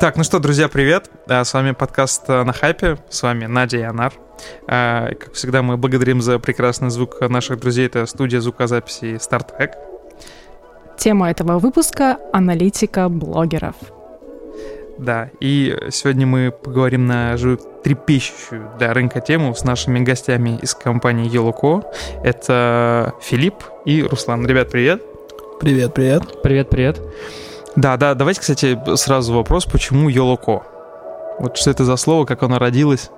Так, ну что, друзья, привет. С вами подкаст «На хайпе». С вами Надя и Анар. Как всегда, мы благодарим за прекрасный звук наших друзей. Это студия звукозаписи StarTrack. Тема этого выпуска — аналитика блогеров. Да, и сегодня мы поговорим на трепещущую для рынка тему с нашими гостями из компании Yellowco. Это Филипп и Руслан. Ребят, привет. Привет, привет. Привет, привет. Да, да, давайте, кстати, сразу вопрос, почему Йолоко? Вот что это за слово, как оно родилось?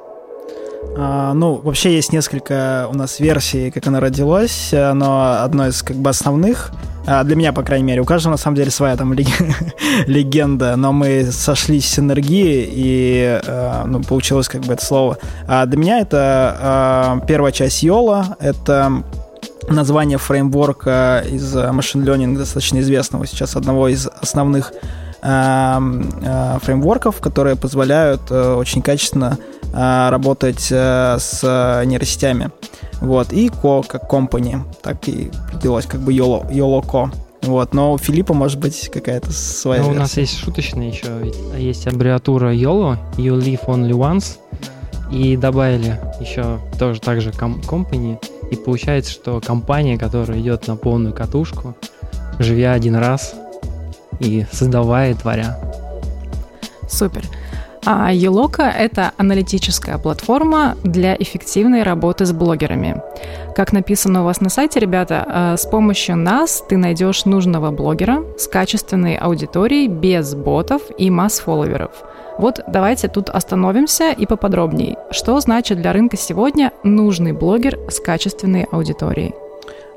А, ну, вообще есть несколько у нас версий, как оно родилось, но одно из как бы основных, а для меня, по крайней мере, у каждого на самом деле своя там легенда, но мы сошлись с энергией, и а, ну, получилось как бы это слово. А для меня это а, первая часть Йола, это название фреймворка из э, Machine Learning, достаточно известного сейчас, одного из основных э, э, фреймворков, которые позволяют очень качественно работать с нейросетями. Вот. И Co как company. Так и родилось как бы YOLO, YOLO. Вот, но у Филиппа может быть какая-то своя но версия. У нас есть шуточная еще, есть аббревиатура YOLO, You Live Only Once, и добавили еще тоже так же company, и получается, что компания, которая идет на полную катушку, живя один раз и создавая, творя. Супер. А Елока — это аналитическая платформа для эффективной работы с блогерами. Как написано у вас на сайте, ребята, э, с помощью нас ты найдешь нужного блогера с качественной аудиторией, без ботов и масс-фолловеров — вот давайте тут остановимся и поподробнее. Что значит для рынка сегодня нужный блогер с качественной аудиторией?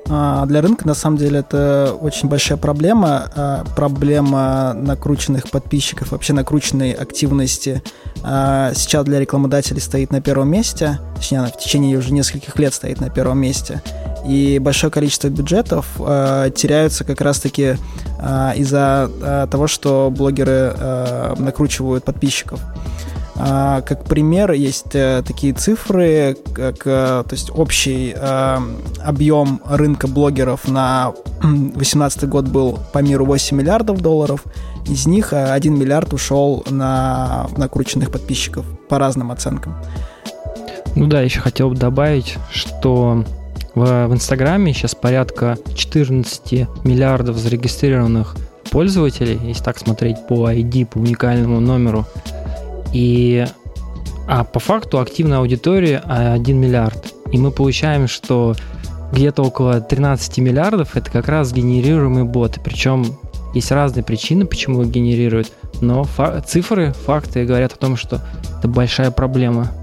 А, для рынка, на самом деле, это очень большая проблема. А, проблема накрученных подписчиков, вообще накрученной активности а, сейчас для рекламодателей стоит на первом месте. Точнее, она в течение уже нескольких лет стоит на первом месте. И большое количество бюджетов теряются как раз-таки из-за того, что блогеры накручивают подписчиков. А, как пример есть э, такие цифры, как э, то есть общий э, объем рынка блогеров на 2018 год был по миру 8 миллиардов долларов. Из них 1 миллиард ушел на накрученных подписчиков по разным оценкам. Ну да, еще хотел бы добавить, что в, в Инстаграме сейчас порядка 14 миллиардов зарегистрированных пользователей, если так смотреть по ID, по уникальному номеру и, а по факту активная аудитория 1 миллиард. И мы получаем, что где-то около 13 миллиардов это как раз генерируемые боты. Причем есть разные причины, почему их генерируют, но фа- цифры, факты говорят о том, что это большая проблема.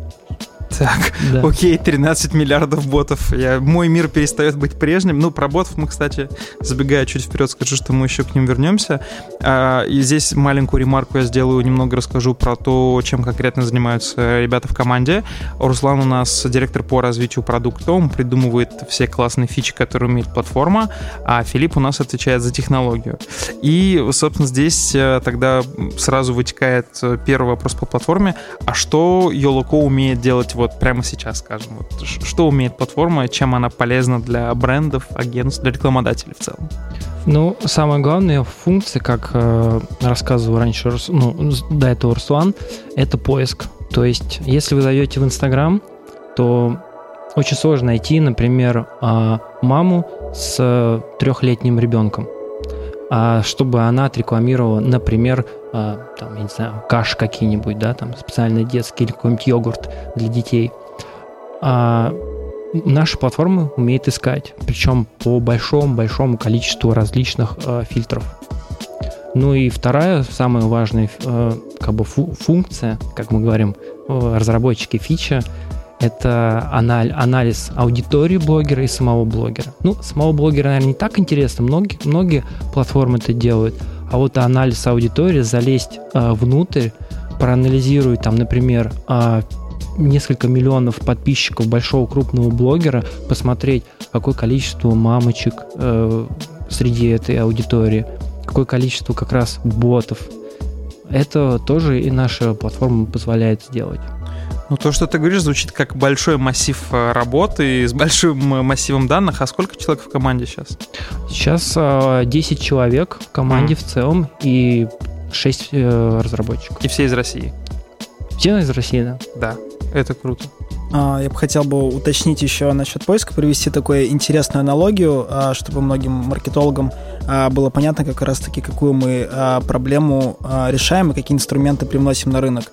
Так, да. окей, 13 миллиардов ботов. Я, мой мир перестает быть прежним. Ну, про ботов мы, кстати, забегая чуть вперед, скажу, что мы еще к ним вернемся. А, и здесь маленькую ремарку я сделаю, немного расскажу про то, чем конкретно занимаются ребята в команде. Руслан у нас директор по развитию продукта, он придумывает все классные фичи, которые умеет платформа, а Филипп у нас отвечает за технологию. И, собственно, здесь э, тогда сразу вытекает э, первый вопрос по платформе. А что Yoloco умеет делать вот прямо сейчас, скажем? Вот, что умеет платформа, чем она полезна для брендов, агентств, для рекламодателей в целом? Ну, самая главная функция, как э, рассказывал раньше, ну, до этого Руслан, это поиск. То есть, если вы зайдете в Инстаграм, то очень сложно найти, например, э, маму с трехлетним ребенком, а чтобы она отрекламировала, например, э, там, я не знаю, каш какие-нибудь, да, там специальный детский или какой-нибудь йогурт для детей. А наша платформа умеет искать, причем по большому-большому количеству различных э, фильтров. Ну и вторая, самая важная э, как бы фу- функция, как мы говорим, э, разработчики фича, это анал- анализ аудитории блогера и самого блогера. Ну, самого блогера, наверное, не так интересно, многие, многие платформы это делают, а вот анализ аудитории, залезть э, внутрь, проанализировать там, например, э, несколько миллионов подписчиков большого крупного блогера, посмотреть, какое количество мамочек э, среди этой аудитории, какое количество как раз ботов. Это тоже и наша платформа позволяет сделать. Ну, то, что ты говоришь, звучит как большой массив э, работы с большим э, массивом данных. А сколько человек в команде сейчас? Сейчас 10 э, человек в команде mm. в целом, и 6 э, разработчиков. И все из России? Все из России, да. Да, это круто. А, я бы хотел бы уточнить еще насчет поиска, привести такую интересную аналогию, а, чтобы многим маркетологам а, было понятно как раз-таки, какую мы проблему решаем и какие инструменты привносим на рынок.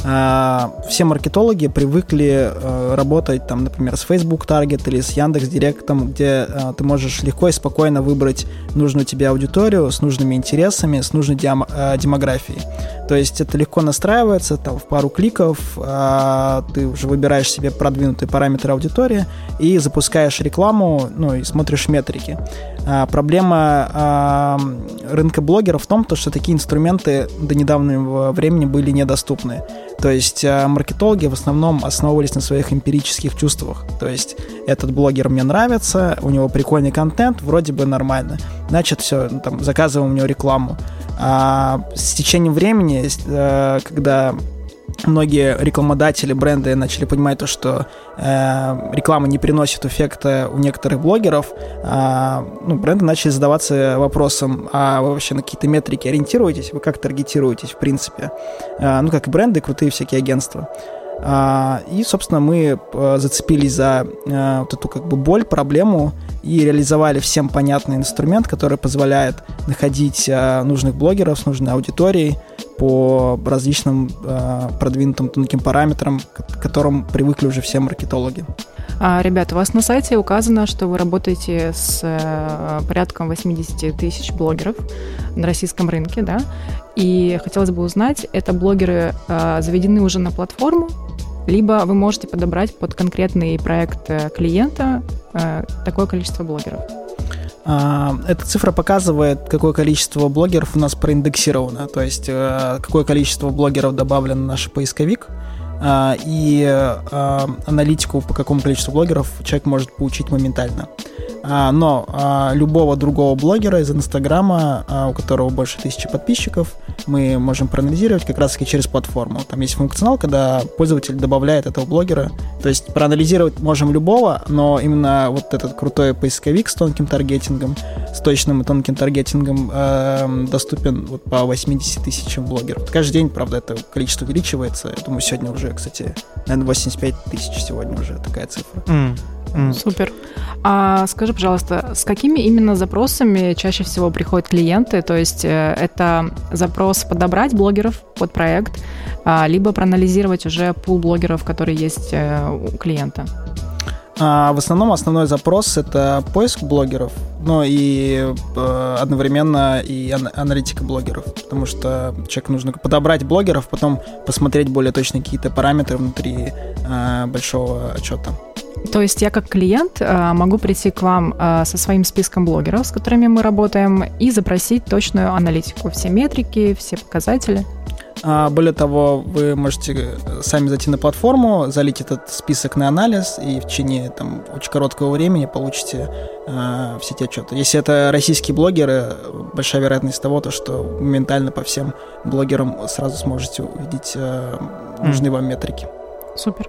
Все маркетологи привыкли работать, там, например, с Facebook Target или с Яндекс Директом, где ты можешь легко и спокойно выбрать нужную тебе аудиторию с нужными интересами, с нужной демографией. То есть это легко настраивается, там в пару кликов ты уже выбираешь себе продвинутые параметры аудитории и запускаешь рекламу, ну и смотришь метрики. А, проблема а, рынка блогеров в том, то, что такие инструменты до недавнего времени были недоступны. То есть а, маркетологи в основном основывались на своих эмпирических чувствах. То есть этот блогер мне нравится, у него прикольный контент, вроде бы нормально. Значит, все, ну, там, заказываем у него рекламу. А с течением времени, э, когда многие рекламодатели, бренды начали понимать то, что э, реклама не приносит эффекта у некоторых блогеров, э, ну, бренды начали задаваться вопросом, а вы вообще на какие-то метрики ориентируетесь, вы как таргетируетесь, в принципе? Э, ну, как и бренды, крутые всякие агентства. А, и, собственно, мы э, зацепились за э, вот эту как бы боль, проблему и реализовали всем понятный инструмент, который позволяет находить э, нужных блогеров с нужной аудиторией по различным продвинутым тонким параметрам, к которым привыкли уже все маркетологи. А, ребята, у вас на сайте указано, что вы работаете с порядком 80 тысяч блогеров на российском рынке, да? И хотелось бы узнать, это блогеры заведены уже на платформу либо вы можете подобрать под конкретный проект э, клиента э, такое количество блогеров. А, эта цифра показывает, какое количество блогеров у нас проиндексировано, то есть э, какое количество блогеров добавлено в наш поисковик, а, и аналитику по какому количеству блогеров человек может получить моментально. А, но любого другого блогера из Инстаграма, у которого больше тысячи подписчиков, мы можем проанализировать как раз-таки через платформу. Там есть функционал, когда пользователь добавляет этого блогера. То есть проанализировать можем любого, но именно вот этот крутой поисковик с тонким таргетингом, с точным и тонким таргетингом э, доступен вот по 80 тысячам блогеров. Каждый день, правда, это количество увеличивается. Я думаю, сегодня уже, кстати, наверное, 85 тысяч сегодня уже такая цифра. Mm. Mm. Супер. А скажи, пожалуйста, с какими именно запросами чаще всего приходят клиенты? То есть э, это запрос подобрать блогеров под проект, а, либо проанализировать уже пул блогеров, которые есть э, у клиента? А, в основном основной запрос это поиск блогеров, но и э, одновременно и аналитика блогеров, потому что человеку нужно подобрать блогеров, потом посмотреть более точно какие-то параметры внутри большого отчета. То есть я как клиент э, могу прийти к вам э, со своим списком блогеров, с которыми мы работаем, и запросить точную аналитику, все метрики, все показатели. А, более того, вы можете э, сами зайти на платформу, залить этот список на анализ, и в течение там, очень короткого времени получите э, все эти отчеты. Если это российские блогеры, большая вероятность того, то, что моментально по всем блогерам сразу сможете увидеть э, нужные mm. вам метрики. Супер.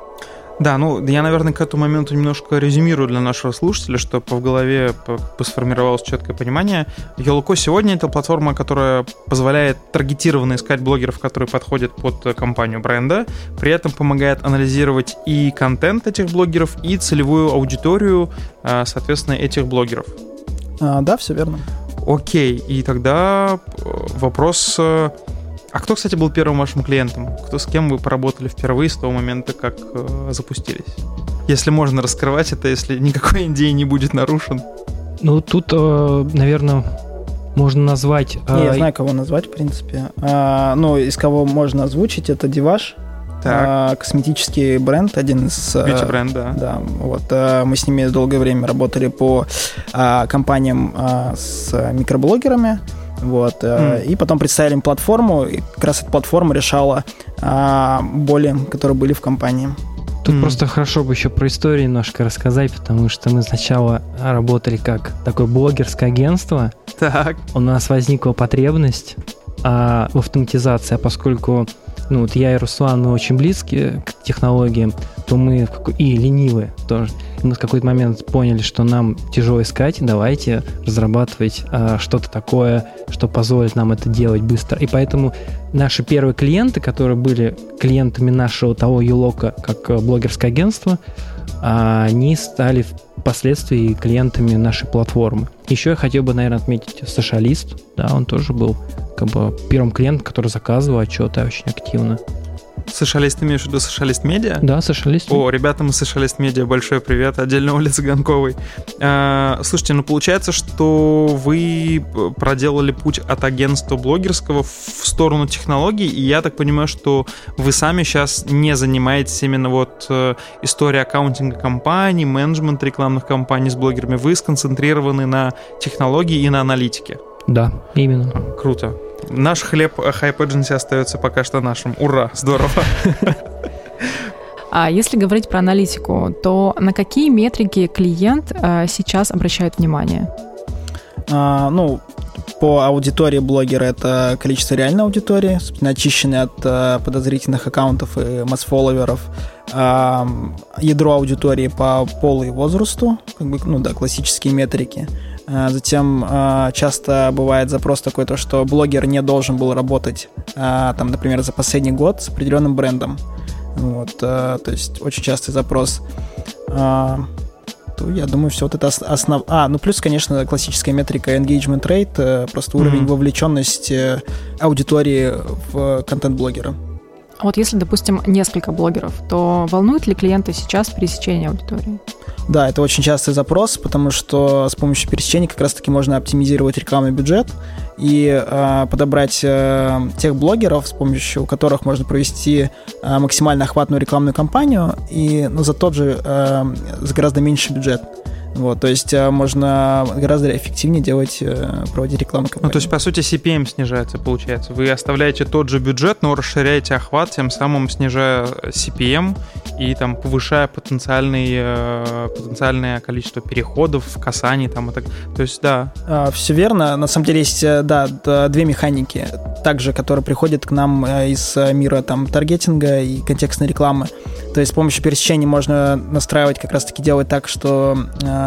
Да, ну я, наверное, к этому моменту немножко резюмирую для нашего слушателя, чтобы в голове сформировалось четкое понимание. Yoloco сегодня это платформа, которая позволяет таргетированно искать блогеров, которые подходят под компанию бренда, при этом помогает анализировать и контент этих блогеров, и целевую аудиторию, а, соответственно, этих блогеров. А, да, все верно. Окей, и тогда э, вопрос э, а кто, кстати, был первым вашим клиентом? Кто с кем вы поработали впервые с того момента, как э, запустились? Если можно раскрывать это, если никакой идеи не будет нарушен. Ну, тут, э, наверное, можно назвать... Э... Не, я знаю, кого назвать, в принципе. А, ну, из кого можно озвучить, это Диваш. А, косметический бренд, один из... Beauty бренд, да. Да, вот. А, мы с ними долгое время работали по а, компаниям а, с микроблогерами. Вот. Mm. И потом представили им платформу, и как раз эта платформа решала а, боли, которые были в компании. Тут mm. просто хорошо бы еще про историю немножко рассказать, потому что мы сначала работали как такое блогерское агентство. Так. У нас возникла потребность а, в автоматизации, а поскольку ну, вот я и Руслан, мы очень близки к технологии, то мы и ленивые тоже. Мы в какой-то момент поняли, что нам тяжело искать, давайте разрабатывать э, что-то такое, что позволит нам это делать быстро. И поэтому наши первые клиенты, которые были клиентами нашего того юлока, как э, блогерское агентство, э, они стали впоследствии клиентами нашей платформы. Еще я хотел бы, наверное, отметить Сошалист. Да, он тоже был как бы первым клиентом, который заказывал отчеты очень активно. Сошалист, ты имеешь в виду Сошалист Медиа? Да, Сошалист. О, ребятам из Сошалист Медиа большой привет, отдельно Оле Цыганковой. А, слушайте, ну получается, что вы проделали путь от агентства блогерского в сторону технологий, и я так понимаю, что вы сами сейчас не занимаетесь именно вот э, историей аккаунтинга компаний, менеджмент рекламных кампаний с блогерами, вы сконцентрированы на технологии и на аналитике. Да, именно. Круто. Наш хлеб Hype Agency остается пока что нашим. Ура, здорово. А если говорить про аналитику, то на какие метрики клиент а, сейчас обращает внимание? А, ну, по аудитории блогера это количество реальной аудитории, очищенной от а, подозрительных аккаунтов и масс-фолловеров. А, ядро аудитории по полу и возрасту, как бы, ну да, классические метрики. А, затем а, часто бывает запрос такой, то, что блогер не должен был работать, а, там, например, за последний год с определенным брендом. Вот, то есть очень частый запрос. Я думаю, все вот это основ... А, ну плюс, конечно, классическая метрика engagement rate, э, просто уровень mm-hmm. вовлеченности аудитории в контент блогера. А вот если, допустим, несколько блогеров, то волнуют ли клиенты сейчас пересечение аудитории? Да, это очень частый запрос, потому что с помощью пересечения как раз-таки можно оптимизировать рекламный бюджет и э, подобрать э, тех блогеров, с помощью которых можно провести э, максимально охватную рекламную кампанию и ну, за тот же, э, за гораздо меньший бюджет. Вот, то есть э, можно гораздо эффективнее делать, э, проводить рекламу Ну, то есть, по сути, CPM снижается, получается. Вы оставляете тот же бюджет, но расширяете охват, тем самым снижая CPM и там повышая потенциальный, э, потенциальное количество переходов, касаний там и так. То есть, да. А, Все верно. На самом деле есть, да, две механики, также, которые приходят к нам из мира там таргетинга и контекстной рекламы. То есть с помощью пересечения можно настраивать как раз-таки делать так, что э,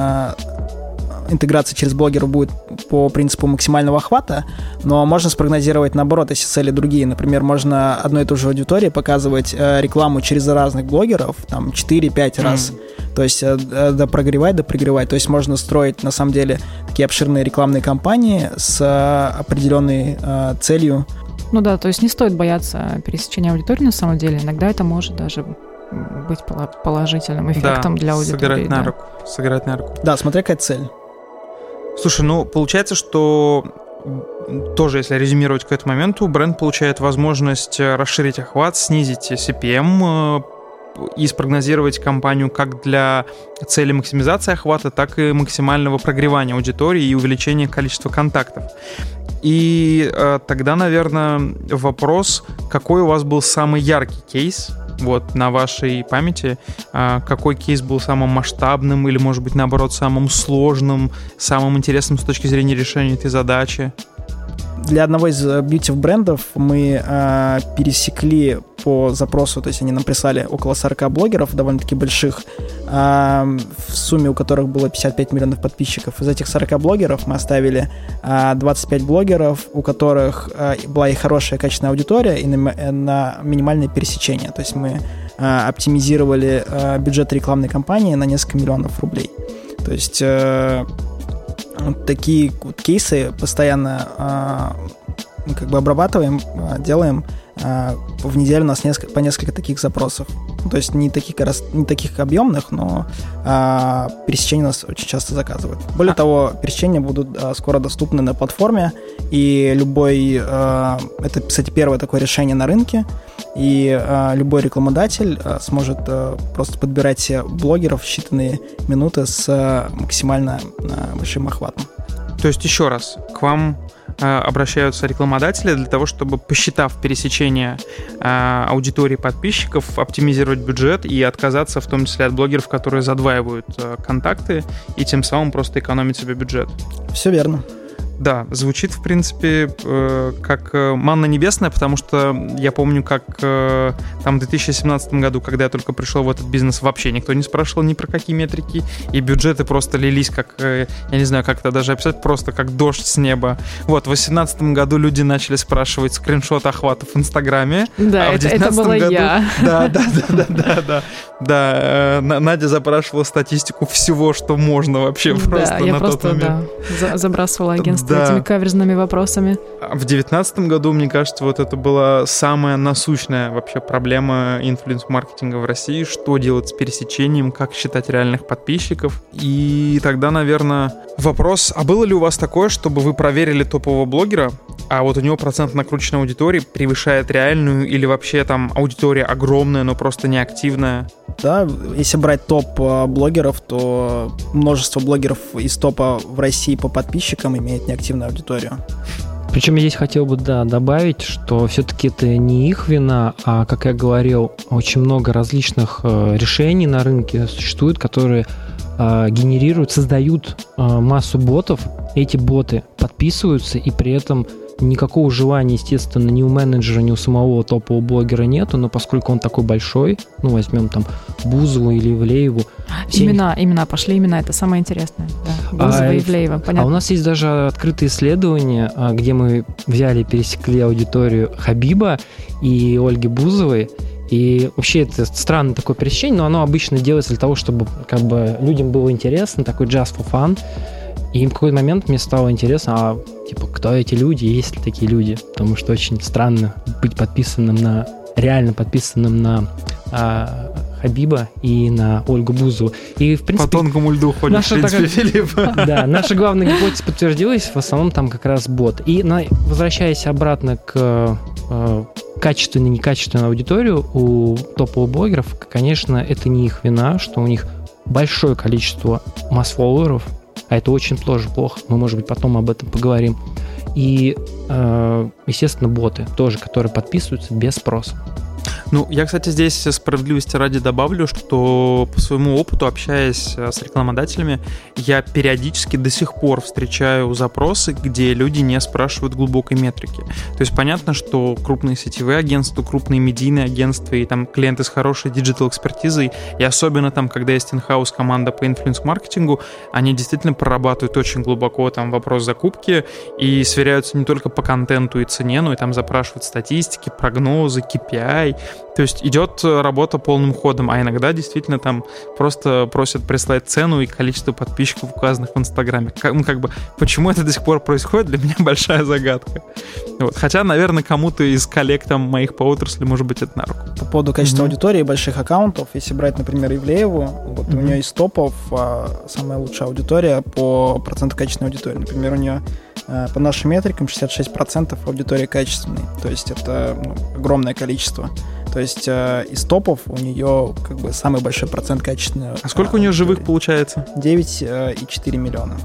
интеграция через блогера будет по принципу максимального охвата, но можно спрогнозировать наоборот, если цели другие. Например, можно одной и той же аудитории показывать э, рекламу через разных блогеров, там 4-5 раз. Mm. То есть э, э, да прогревать, да прогревать. То есть можно строить на самом деле такие обширные рекламные кампании с э, определенной э, целью. Ну да, то есть не стоит бояться пересечения аудитории на самом деле. Иногда это может даже быть положительным эффектом да, для аудитории. Сыграть да. на руку. Сыграть на руку. Да, смотря какая цель. Слушай, ну получается, что тоже, если резюмировать к этому моменту, бренд получает возможность э, расширить охват, снизить CPM э, и спрогнозировать кампанию как для цели максимизации охвата, так и максимального прогревания аудитории и увеличения количества контактов. И э, тогда, наверное, вопрос, какой у вас был самый яркий кейс вот на вашей памяти, а, какой кейс был самым масштабным или, может быть, наоборот, самым сложным, самым интересным с точки зрения решения этой задачи? Для одного из э, брендов мы э, пересекли по запросу, то есть они нам прислали около 40 блогеров, довольно-таки больших, э, в сумме у которых было 55 миллионов подписчиков. Из этих 40 блогеров мы оставили э, 25 блогеров, у которых э, была и хорошая качественная аудитория, и на, э, на минимальное пересечение. То есть мы э, оптимизировали э, бюджет рекламной кампании на несколько миллионов рублей. То есть э, такие вот кейсы постоянно а, мы как бы обрабатываем, а, делаем. А, в неделю у нас несколько, по несколько таких запросов. То есть не таких, не таких объемных, но а, пересечения нас очень часто заказывают. Более а. того, пересечения будут а, скоро доступны на платформе, и любой... А, это, кстати, первое такое решение на рынке, и а, любой рекламодатель а, сможет а, просто подбирать себе блогеров в считанные минуты с а, максимально а, большим охватом. То есть еще раз, к вам обращаются рекламодатели для того, чтобы, посчитав пересечение а, аудитории подписчиков, оптимизировать бюджет и отказаться в том числе от блогеров, которые задваивают а, контакты и тем самым просто экономить себе бюджет. Все верно. Да, звучит, в принципе, э, как э, манна небесная, потому что я помню, как э, там в 2017 году, когда я только пришел в этот бизнес, вообще никто не спрашивал ни про какие метрики, и бюджеты просто лились, как, я не знаю, как это даже описать, просто как дождь с неба. Вот, в 2018 году люди начали спрашивать скриншот охватов в Инстаграме. Да, а это, это была году... я. Да, да, да, да, да, да. Да, Надя запрашивала статистику всего, что можно вообще просто да, я на просто, тот момент. Да, забрасывала агентство да. этими каверзными вопросами. В девятнадцатом году, мне кажется, вот это была самая насущная вообще проблема инфлюенс-маркетинга в России, что делать с пересечением, как считать реальных подписчиков. И тогда, наверное, вопрос, а было ли у вас такое, чтобы вы проверили топового блогера, а вот у него процент накрученной аудитории превышает реальную или вообще там аудитория огромная, но просто неактивная? Да, если брать топ а, блогеров, то множество блогеров из топа в России по подписчикам имеет неактивную аудиторию. Причем я здесь хотел бы, да, добавить, что все-таки это не их вина, а, как я говорил, очень много различных э, решений на рынке существует, которые э, генерируют, создают э, массу ботов. Эти боты подписываются и при этом Никакого желания, естественно, ни у менеджера, ни у самого топового блогера нету, но поскольку он такой большой, ну, возьмем там Бузову или Ивлееву. Все... Имена, имена, пошли имена, это самое интересное. Да. Бузова а, и Ивлеева, понятно. А у нас есть даже открытые исследования, а, где мы взяли, пересекли аудиторию Хабиба и Ольги Бузовой, и вообще это странное такое пересечение, но оно обычно делается для того, чтобы как бы людям было интересно, такой just for fun. И в какой-то момент мне стало интересно, а типа, кто эти люди, есть ли такие люди? Потому что очень странно быть подписанным на, реально подписанным на а, Хабиба и на Ольгу Бузу. И, в принципе... По тонкому льду ходит, наша, в принципе, Филипп. Да, наша главная гипотеза подтвердилась, в основном там как раз бот. И на, возвращаясь обратно к э, качественной и некачественной аудиторию у топовых блогеров, конечно, это не их вина, что у них большое количество масс-фолловеров, а это очень тоже плохо. Мы, может быть, потом об этом поговорим. И, э, естественно, боты тоже, которые подписываются без спроса. Ну, я, кстати, здесь справедливости ради добавлю, что по своему опыту, общаясь э, с рекламодателями, я периодически до сих пор встречаю запросы, где люди не спрашивают глубокой метрики. То есть понятно, что крупные сетевые агентства, крупные медийные агентства и там клиенты с хорошей digital -экспертизой, и особенно там, когда есть инхаус команда по инфлюенс-маркетингу, они действительно прорабатывают очень глубоко там вопрос закупки и сверяются не только по контенту и цене, но и там запрашивают статистики, прогнозы, KPI, то есть идет э, работа полным ходом, а иногда действительно там просто просят прислать цену и количество подписчиков, указанных в Инстаграме. Как, ну, как бы, почему это до сих пор происходит, для меня большая загадка. Вот. Хотя, наверное, кому-то из коллег там моих по отрасли, может быть, это на руку. По поводу качества mm-hmm. аудитории больших аккаунтов, если брать, например, Ивлееву, вот mm-hmm. у нее из топов а, самая лучшая аудитория по проценту качественной аудитории. Например, у нее по нашим метрикам 66% аудитории качественной. То есть это ну, огромное количество. То есть э, из топов у нее как бы самый большой процент качественного. А сколько э, у нее живых получается? 9,4 э, миллиона.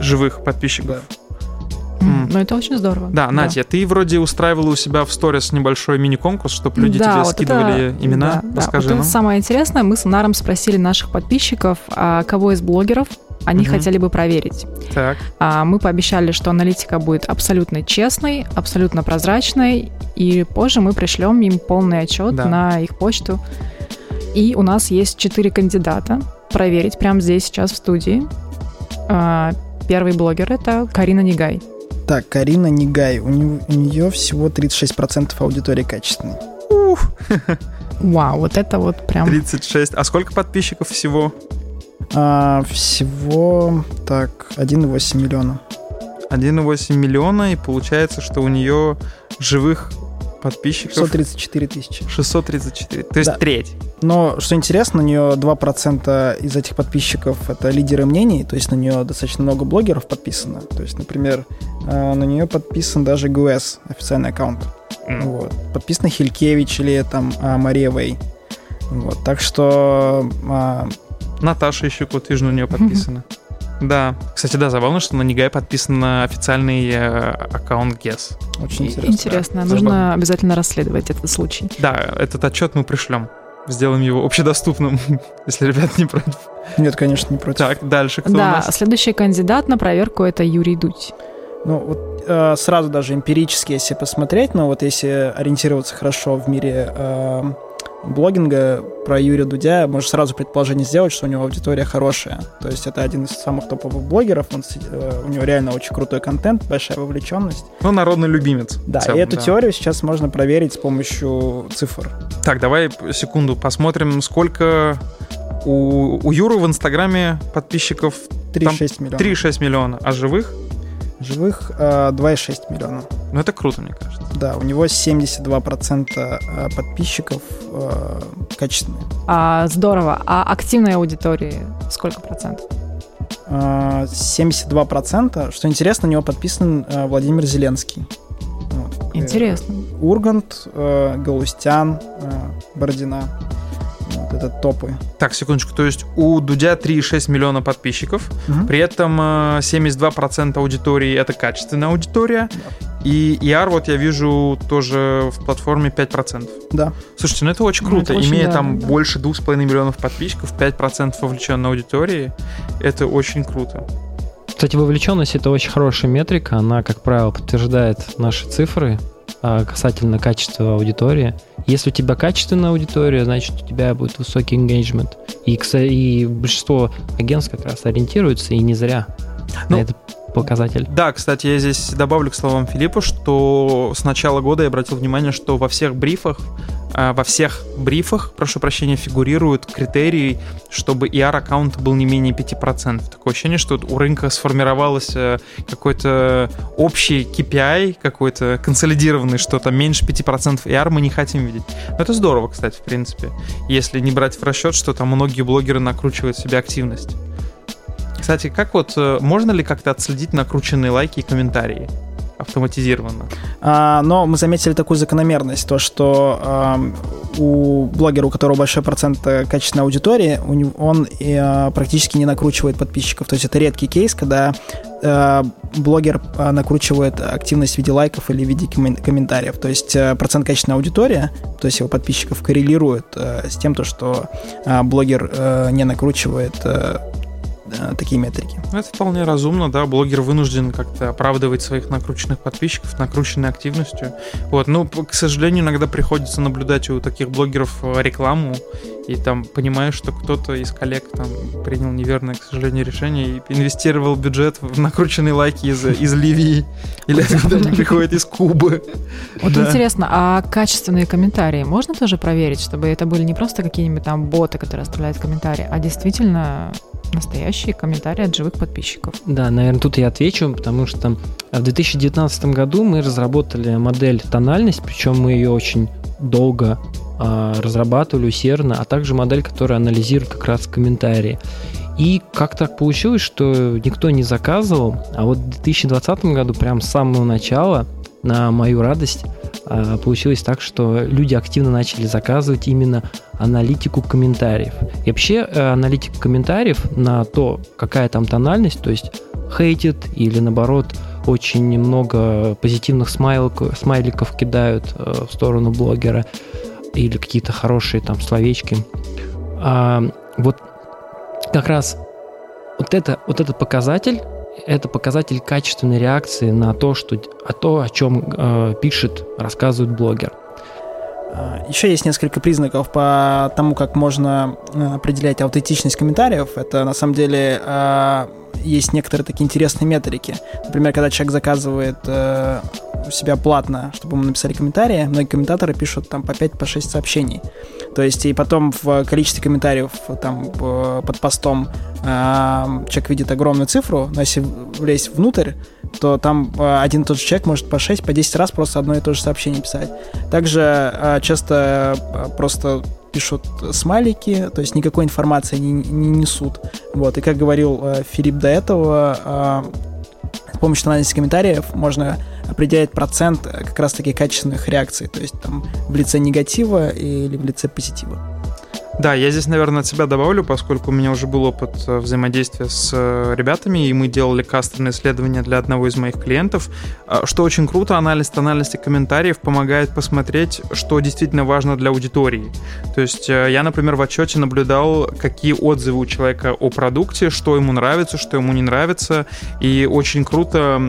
Живых подписчиков? Да. Mm. Ну, это очень здорово. Да, да, Натя, ты вроде устраивала у себя в сторис небольшой мини-конкурс, чтобы люди да, тебе вот скидывали это, имена. Да, Расскажи да. Вот это самое интересное. Мы с Наром спросили наших подписчиков, а кого из блогеров они угу. хотели бы проверить. Так. А, мы пообещали, что аналитика будет абсолютно честной, абсолютно прозрачной, и позже мы пришлем им полный отчет да. на их почту. И у нас есть четыре кандидата проверить прямо здесь сейчас в студии. А, первый блогер это Карина Нигай. Так, Карина Нигай. У, нее, у нее всего 36% аудитории качественной. Ух! Вау, вот это вот прям... 36. А сколько подписчиков всего? А, всего, так, 1,8 миллиона. 1,8 миллиона, и получается, что у нее живых подписчиков... 634 тысячи. 634, то есть да. треть. Но, что интересно, у нее 2% из этих подписчиков — это лидеры мнений, то есть на нее достаточно много блогеров подписано. То есть, например, а, на нее подписан даже ГУС, официальный аккаунт. Mm. Вот. Подписана Хилькевич или там а, Мария Вей. Вот. Так что Наташа еще код вижу, на нее подписана. Да. Кстати, да, забавно, что на Нигай подписан на официальный э, аккаунт GES. Очень интересно. Интересно. Да, Нужно забавно. обязательно расследовать этот случай. Да, этот отчет мы пришлем. Сделаем его общедоступным, если ребят не против. Нет, конечно, не против. Так, дальше кто да, у нас? следующий кандидат на проверку это Юрий Дудь. Ну, вот э, сразу даже эмпирически, если посмотреть, но вот если ориентироваться хорошо в мире э, блогинга про Юрия Дудя, можешь сразу предположение сделать, что у него аудитория хорошая. То есть это один из самых топовых блогеров, он, э, у него реально очень крутой контент, большая вовлеченность. Ну, народный любимец. Да, целом, и эту да. теорию сейчас можно проверить с помощью цифр. Так, давай секунду посмотрим, сколько у, у Юры в Инстаграме подписчиков 3,6 миллиона. 3,6 миллиона, а живых? Живых э, 2,6 миллиона. Ну, это круто, мне кажется. Да, у него 72% э, подписчиков э, качественные. А, здорово. А активной аудитории сколько процентов? 72%. Э, Что интересно, на него подписан Владимир Зеленский. Интересно. Ургант, Галустян, Бородина. Вот это топы. Так, секундочку. То есть у Дудя 3,6 миллиона подписчиков. Угу. При этом 72% аудитории это качественная аудитория. Да. И ER вот я вижу тоже в платформе 5%. Да. Слушайте, ну это очень ну, круто. Ну, это Имея очень, там да. больше 2,5 миллионов подписчиков, 5% вовлеченной аудитории, это очень круто. Кстати, вовлеченность это очень хорошая метрика. Она, как правило, подтверждает наши цифры касательно качества аудитории. Если у тебя качественная аудитория, значит у тебя будет высокий engagement. И, и большинство агентств как раз ориентируются, и не зря ну, на это показатель. Да, кстати, я здесь добавлю к словам Филиппа, что с начала года я обратил внимание, что во всех брифах а, во всех брифах, прошу прощения, фигурируют критерии, чтобы ER-аккаунт был не менее 5%. Такое ощущение, что у рынка сформировалось э, какой-то общий KPI, какой-то консолидированный, что то меньше 5% ER мы не хотим видеть. Но это здорово, кстати, в принципе, если не брать в расчет, что там многие блогеры накручивают себе активность. Кстати, как вот, э, можно ли как-то отследить накрученные лайки и комментарии? Автоматизированно. А, но мы заметили такую закономерность, то что а, у блогера, у которого большой процент э, качественной аудитории, у него, он а, практически не накручивает подписчиков. То есть это редкий кейс, когда а, блогер а, накручивает активность в виде лайков или в виде комментариев. То есть а, процент качественной аудитории, то есть его подписчиков коррелирует а, с тем, то, что а, блогер а, не накручивает а, Э, такие метрики. Это вполне разумно, да, блогер вынужден как-то оправдывать своих накрученных подписчиков, накрученной активностью. Вот, ну, к сожалению, иногда приходится наблюдать у таких блогеров э, рекламу, и там понимаешь, что кто-то из коллег там принял неверное, к сожалению, решение и инвестировал бюджет в накрученные лайки из, из Ливии, или откуда они приходят из Кубы. Вот интересно, а качественные комментарии можно тоже проверить, чтобы это были не просто какие-нибудь там боты, которые оставляют комментарии, а действительно настоящие комментарии от живых подписчиков. Да, наверное, тут я отвечу, потому что в 2019 году мы разработали модель тональность, причем мы ее очень долго э, разрабатывали усердно, а также модель, которая анализирует как раз комментарии. И как так получилось, что никто не заказывал, а вот в 2020 году, прям с самого начала, на мою радость, а, получилось так, что люди активно начали заказывать именно аналитику комментариев. И вообще э, аналитика комментариев на то, какая там тональность, то есть хейтит или наоборот очень много позитивных смайликов, смайликов кидают э, в сторону блогера или какие-то хорошие там словечки. А, вот как раз вот, это, вот этот показатель это показатель качественной реакции на то, что, о, то, о чем э, пишет, рассказывает блогер. А, Еще есть несколько признаков по тому, как можно э, определять аутентичность комментариев. Это на самом деле а, есть некоторые такие интересные метрики. Например, когда человек заказывает э, у себя платно, чтобы ему написали комментарии, многие комментаторы пишут там по 5-6 по сообщений. То есть и потом в количестве комментариев там под постом э, человек видит огромную цифру, но если влезть внутрь, то там э, один и тот же человек может по 6, по 10 раз просто одно и то же сообщение писать. Также э, часто э, просто пишут смайлики, то есть никакой информации не, не несут. Вот. И как говорил Филипп до этого, с помощью анализа комментариев можно определять процент как раз таки качественных реакций, то есть там в лице негатива или в лице позитива. Да, я здесь, наверное, от себя добавлю, поскольку у меня уже был опыт э, взаимодействия с э, ребятами, и мы делали кастомное исследование для одного из моих клиентов. А, что очень круто, анализ тональности комментариев помогает посмотреть, что действительно важно для аудитории. То есть э, я, например, в отчете наблюдал, какие отзывы у человека о продукте, что ему нравится, что ему не нравится, и очень круто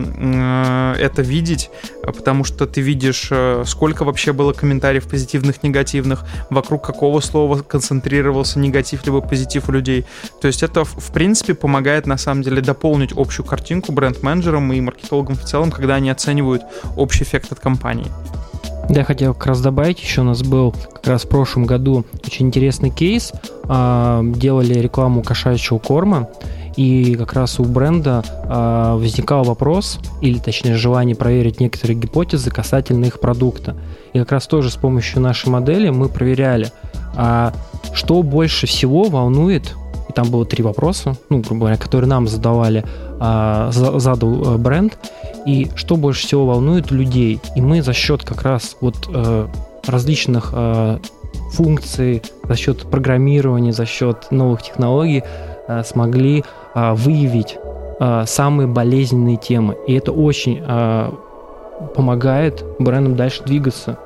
это видеть, потому что ты видишь, сколько вообще было комментариев позитивных, негативных, вокруг какого слова концентрировался негатив либо позитив у людей. То есть это, в принципе, помогает на самом деле дополнить общую картинку бренд-менеджерам и маркетологам в целом, когда они оценивают общий эффект от компании. Я хотел как раз добавить, еще у нас был как раз в прошлом году очень интересный кейс. А, делали рекламу кошачьего корма, и как раз у бренда э, возникал вопрос, или точнее желание проверить некоторые гипотезы касательно их продукта. И как раз тоже с помощью нашей модели мы проверяли, а что больше всего волнует, и там было три вопроса, ну, грубо говоря, которые нам задавали, а, задал э, бренд, и что больше всего волнует людей. И мы за счет как раз вот э, различных э, функций, за счет программирования, за счет новых технологий смогли выявить самые болезненные темы. И это очень помогает брендам дальше двигаться,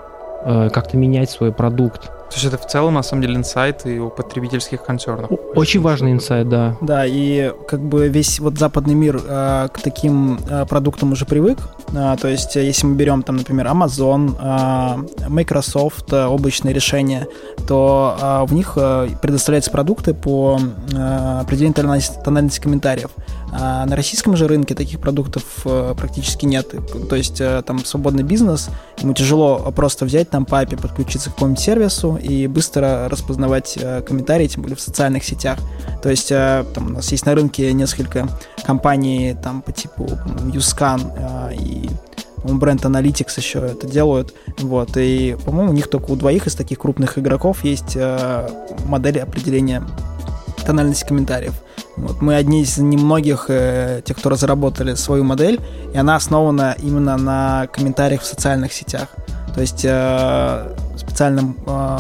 как-то менять свой продукт. То есть это в целом, на самом деле, инсайт и у потребительских концернов. Очень важный инсайт, да. Да, и как бы весь вот западный мир э, к таким э, продуктам уже привык. Э, то есть если мы берем там, например, Amazon, э, Microsoft, э, облачные решения, то э, в них э, предоставляются продукты по э, определенной тональности, тональности комментариев. А на российском же рынке таких продуктов э, практически нет. То есть э, там свободный бизнес, ему тяжело просто взять там по подключиться к какому-нибудь сервису и быстро распознавать э, комментарии, тем более в социальных сетях. То есть там у нас есть на рынке несколько компаний там по типу Uscan и бренд Analytics еще это делают. Вот, и, по-моему, у них только у двоих из таких крупных игроков есть модель определения тональности комментариев. Вот мы одни из немногих э, тех, кто разработали свою модель, и она основана именно на комментариях в социальных сетях. То есть э, специально э,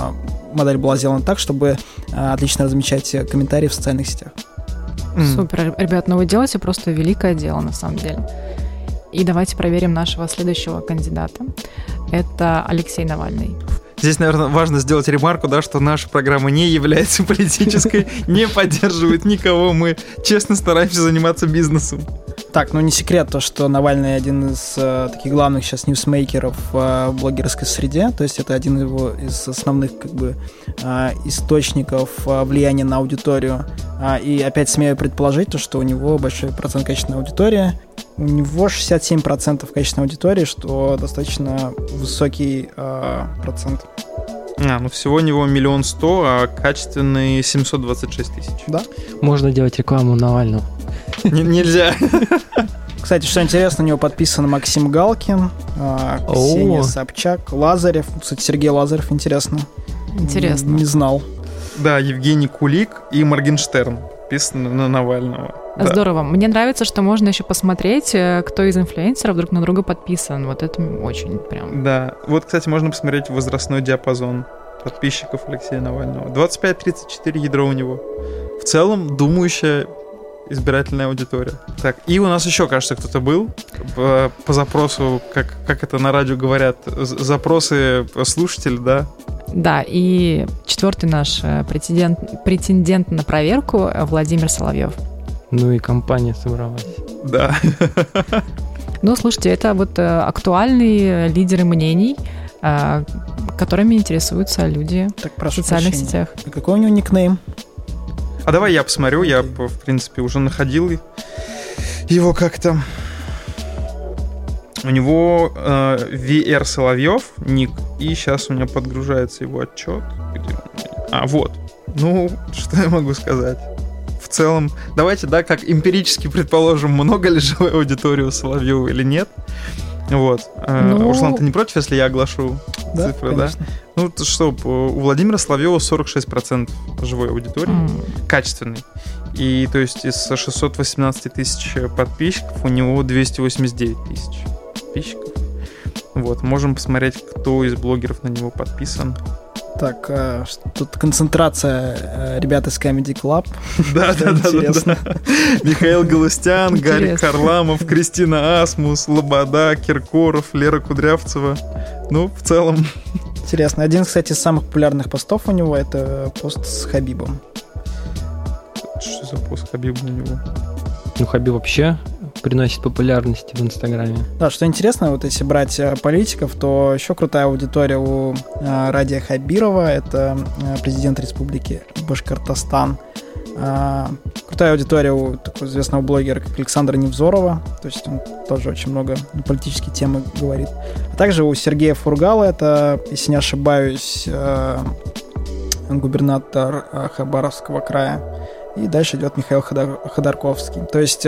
модель была сделана так, чтобы э, отлично размечать комментарии в социальных сетях. Супер, ребят, ну вы делаете просто великое дело на самом деле. И давайте проверим нашего следующего кандидата. Это Алексей Навальный. Здесь, наверное, важно сделать ремарку, да, что наша программа не является политической, не поддерживает никого. Мы честно стараемся заниматься бизнесом. Так, ну не секрет то, что Навальный один из э, таких главных сейчас ньюсмейкеров э, в блогерской среде, то есть это один его из основных как бы э, источников э, влияния на аудиторию. А, и опять смею предположить то, что у него большой процент качественной аудитории, у него 67% качественной аудитории, что достаточно высокий э, процент. А, ну всего у него миллион сто, а качественный 726 тысяч. Да. Можно делать рекламу Навального. Нельзя. Кстати, что интересно, у него подписан Максим Галкин, а, Ксения Собчак, Лазарев. Кстати, Сергей Лазарев, интересно. Интересно. Не знал. Да, Евгений Кулик и Моргенштерн подписаны на Навального. Здорово. Да. Мне нравится, что можно еще посмотреть, э, кто из инфлюенсеров друг на друга подписан. Вот это очень прям... Да. Вот, кстати, можно посмотреть возрастной диапазон подписчиков Алексея Навального. 25-34 ядро у него. В целом, думающая избирательная аудитория. Так, и у нас еще, кажется, кто-то был по, по запросу, как, как это на радио говорят, запросы слушателей, да? Да, и четвертый наш э, претендент, претендент на проверку Владимир Соловьев. Ну и компания собралась. Да. Ну, слушайте, это вот э, актуальные лидеры мнений, э, которыми интересуются люди так, в социальных прощения. сетях. И какой у него никнейм? А давай я посмотрю, я, в принципе, уже находил его как-то. У него э, VR Соловьев, ник, и сейчас у меня подгружается его отчет. А, вот. Ну, что я могу сказать? в целом, давайте, да, как эмпирически предположим, много ли живой аудитории у Соловьева или нет. Вот. Э, ну... Руслан, ты не против, если я оглашу да, цифры, конечно. да? Ну, то что, у Владимира Соловьева 46% живой аудитории, mm. качественной. И то есть из 618 тысяч подписчиков у него 289 тысяч подписчиков. Вот, можем посмотреть, кто из блогеров на него подписан. Так, э, тут концентрация э, ребят из Comedy Club. Да, да, да. Интересно. Михаил Галустян, Гарик Харламов, Кристина Асмус, Лобода, Киркоров, Лера Кудрявцева. Ну, в целом. Интересно. Один, кстати, из самых популярных постов у него это пост с Хабибом. Что за пост Хабиба у него? Ну, Хабиб вообще приносит популярности в Инстаграме. Да, что интересно, вот если брать э, политиков, то еще крутая аудитория у э, Радия Хабирова, это э, президент республики Башкортостан. Крутая аудитория у такого известного блогера, как Александра Невзорова, то есть он тоже очень много на политические темы говорит. А также у Сергея Фургала, это, если не ошибаюсь, губернатор Хабаровского края. И дальше идет Михаил Ходар, Ходорковский. То есть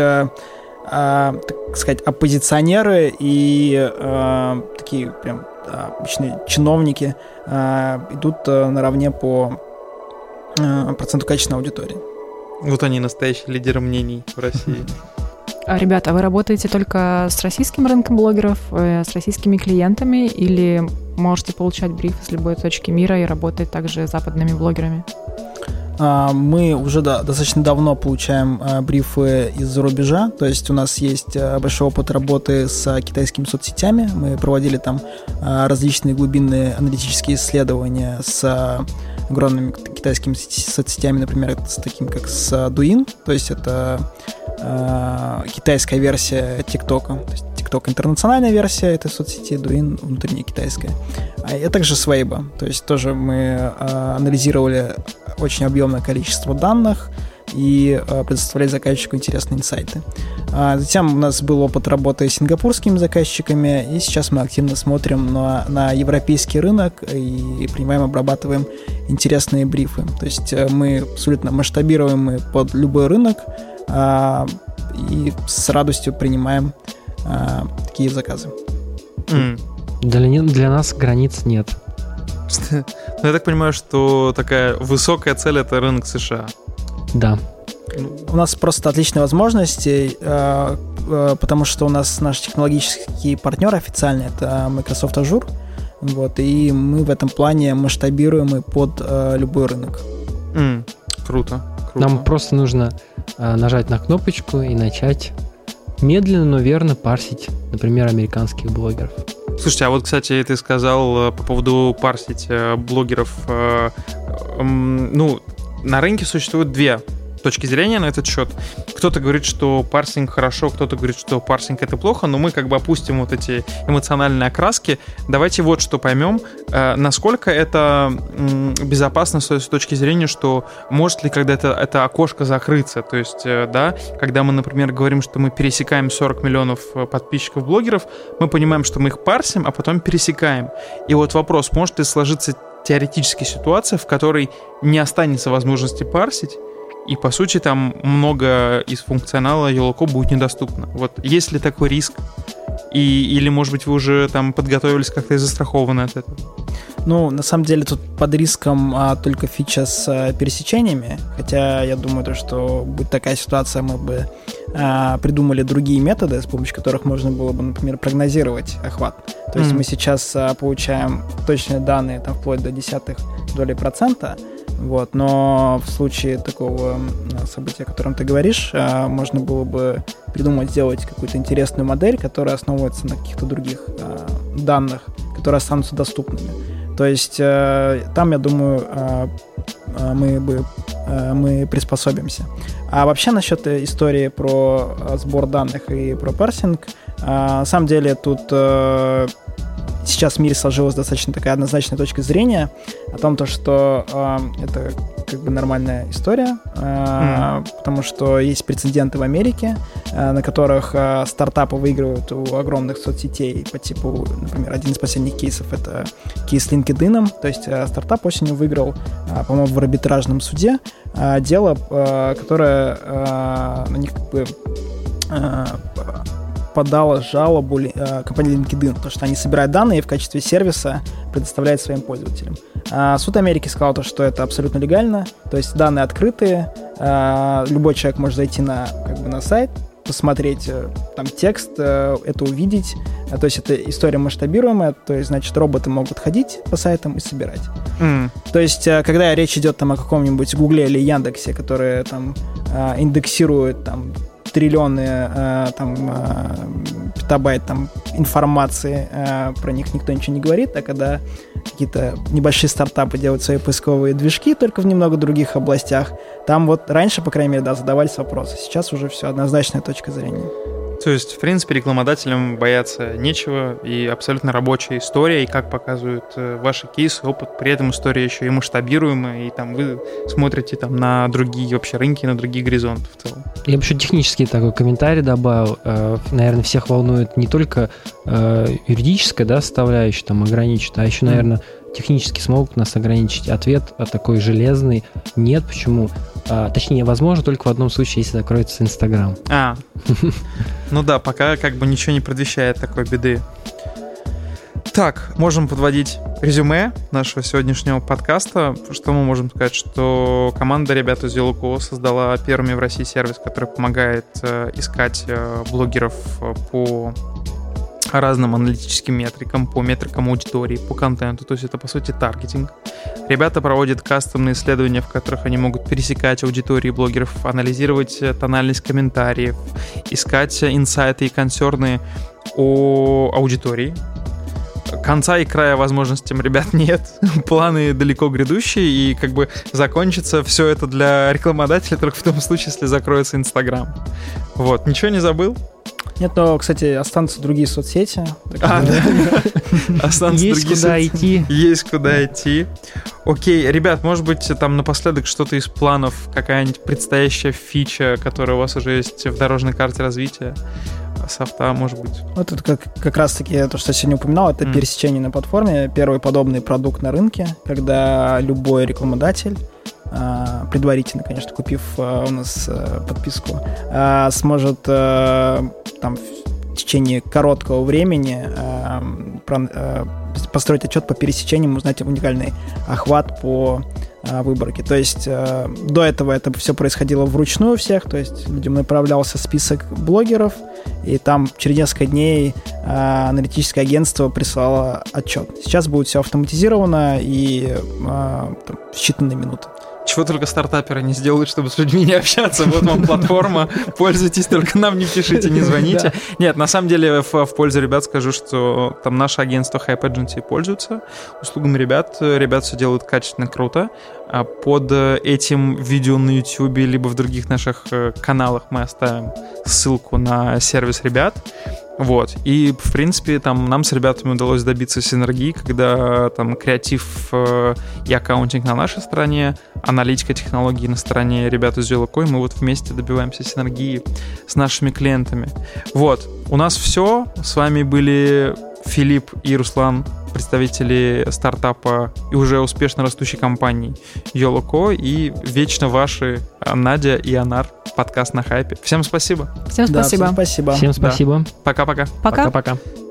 э, так сказать, оппозиционеры и э, такие прям обычные чиновники э, идут э, наравне по э, проценту качественной аудитории. Вот они настоящие лидеры мнений в России. А, ребята, вы работаете только с российским рынком блогеров, э, с российскими клиентами или можете получать бриф с любой точки мира и работать также с западными блогерами? А, мы уже достаточно давно получаем а, брифы из-за рубежа, то есть у нас есть а, большой опыт работы с китайскими соцсетями, мы проводили там различные глубинные аналитические исследования с огромными китайскими соцсетями, например, с таким как с Douyin, то есть это китайская версия ТикТока, то есть TikTok интернациональная версия этой соцсети, Douyin внутренняя китайская. А также с Weibo, то есть тоже мы анализировали очень объемное количество данных и э, предоставлять заказчику интересные инсайты. А затем у нас был опыт работы с сингапурскими заказчиками, и сейчас мы активно смотрим на, на европейский рынок и принимаем, обрабатываем интересные брифы. То есть э, мы абсолютно масштабируем под любой рынок а, и с радостью принимаем а, такие заказы. Mm. Для, для нас границ нет. Ну, я так понимаю, что такая высокая цель — это рынок США. Да. У нас просто отличные возможности, э, э, потому что у нас наш технологический партнер официальный — это Microsoft Azure, вот, и мы в этом плане масштабируем и под э, любой рынок. Mm, круто, круто. Нам просто нужно нажать на кнопочку и начать медленно, но верно парсить, например, американских блогеров. Слушайте, а вот, кстати, ты сказал по поводу парсить блогеров. Ну, на рынке существует две точки зрения на этот счет. Кто-то говорит, что парсинг хорошо, кто-то говорит, что парсинг это плохо, но мы как бы опустим вот эти эмоциональные окраски. Давайте вот что поймем, э, насколько это безопасно с точки зрения, что может ли когда-то это окошко закрыться. То есть, э, да, когда мы, например, говорим, что мы пересекаем 40 миллионов э, подписчиков-блогеров, мы понимаем, что мы их парсим, а потом пересекаем. И вот вопрос, может ли сложиться теоретическая ситуация, в которой не останется возможности парсить, и, по сути, там много из функционала Yoloco будет недоступно. Вот есть ли такой риск? И, или, может быть, вы уже там подготовились как-то и застрахованы от этого? Ну, на самом деле тут под риском а, только фича с а, пересечениями, хотя я думаю, то, что будет такая ситуация, мы бы а, придумали другие методы, с помощью которых можно было бы, например, прогнозировать охват. То есть mm. мы сейчас а, получаем точные данные там вплоть до десятых долей процента, вот, но в случае такого события, о котором ты говоришь, а, можно было бы придумать, сделать какую-то интересную модель, которая основывается на каких-то других а, данных, которые останутся доступными. То есть э, там, я думаю, а, мы бы мы приспособимся. А вообще насчет истории про сбор данных и про парсинг, на самом деле тут э, сейчас в мире сложилась достаточно такая однозначная точка зрения о том, то, что э, это как бы нормальная история, э, mm. потому что есть прецеденты в Америке, э, на которых э, стартапы выигрывают у огромных соцсетей по типу, например, один из последних кейсов это кейс с LinkedIn, то есть э, стартап осенью выиграл, э, по-моему, в арбитражном суде э, дело, э, которое э, на них как бы э, подала жалобу э, компании LinkedIn, потому что они собирают данные и в качестве сервиса предоставляют своим пользователям. А суд Америки сказал то, что это абсолютно легально, то есть данные открытые, а, любой человек может зайти на, как бы, на сайт, посмотреть э, там текст, э, это увидеть. То есть это история масштабируемая, то есть, значит, роботы могут ходить по сайтам и собирать. Mm. То есть, когда речь идет там о каком-нибудь Гугле или Яндексе, которые там индексируют там триллионы э, там, э, петабайт там, информации, э, про них никто ничего не говорит, а когда какие-то небольшие стартапы делают свои поисковые движки только в немного других областях, там вот раньше, по крайней мере, да, задавались вопросы. Сейчас уже все однозначная точка зрения. То есть, в принципе, рекламодателям бояться нечего, и абсолютно рабочая история, и как показывают э, ваши кейсы, опыт, при этом история еще и масштабируемая, и там вы смотрите там на другие вообще рынки, на другие горизонты в целом. Я бы еще технический такой комментарий добавил. Э, наверное, всех волнует не только э, юридическая да, составляющая, там, ограничит, а еще, наверное, технически смогут нас ограничить. Ответ такой железный. Нет, почему? А, точнее, возможно, только в одном случае, если закроется Инстаграм. А, ну да, пока как бы ничего не предвещает такой беды. Так, можем подводить резюме нашего сегодняшнего подкаста. Что мы можем сказать? Что команда ребят из Yellowco создала первыми в России сервис, который помогает э, искать э, блогеров э, по разным аналитическим метрикам, по метрикам аудитории, по контенту, то есть это по сути таргетинг. Ребята проводят кастомные исследования, в которых они могут пересекать аудитории блогеров, анализировать тональность комментариев, искать инсайты и консерны о аудитории, конца и края возможностям ребят нет. Планы далеко грядущие, и как бы закончится все это для рекламодателя только в том случае, если закроется Инстаграм. Вот, ничего не забыл? Нет, но, кстати, останутся другие соцсети. А, Останутся Есть куда идти. Есть куда идти. Окей, ребят, может быть, там напоследок что-то из планов, какая-нибудь предстоящая фича, которая у вас уже есть в дорожной карте развития? софта, может быть. Вот это как, как раз-таки то, что я сегодня упоминал, это mm. пересечение на платформе. Первый подобный продукт на рынке, когда любой рекламодатель предварительно, конечно, купив а, у нас а, подписку, сможет там в течение короткого времени построить отчет по пересечениям, узнать уникальный охват по выборке. То есть до этого это все происходило вручную у всех, то есть людям направлялся список блогеров, и там через несколько дней аналитическое агентство прислало отчет. Сейчас будет все автоматизировано и в считанные минуты. Чего только стартаперы не сделают, чтобы с людьми не общаться. Вот вам платформа, пользуйтесь, только нам не пишите, не звоните. Нет, на самом деле в, в пользу ребят скажу, что там наше агентство Hype Agency пользуется услугами ребят. Ребят все делают качественно, круто. А под этим видео на YouTube либо в других наших э, каналах мы оставим ссылку на сервис ребят. Вот. И, в принципе, там нам с ребятами удалось добиться синергии, когда там креатив э, и аккаунтинг на нашей стороне, аналитика технологий на стороне ребят из Yellowcoin, мы вот вместе добиваемся синергии с нашими клиентами. Вот. У нас все. С вами были Филипп и Руслан, представители стартапа и уже успешно растущей компании Yoloco и вечно ваши Надя и Анар подкаст на хайпе. Всем спасибо. Всем спасибо. Да, всем спасибо. Всем спасибо. Пока-пока. Пока. Пока-пока.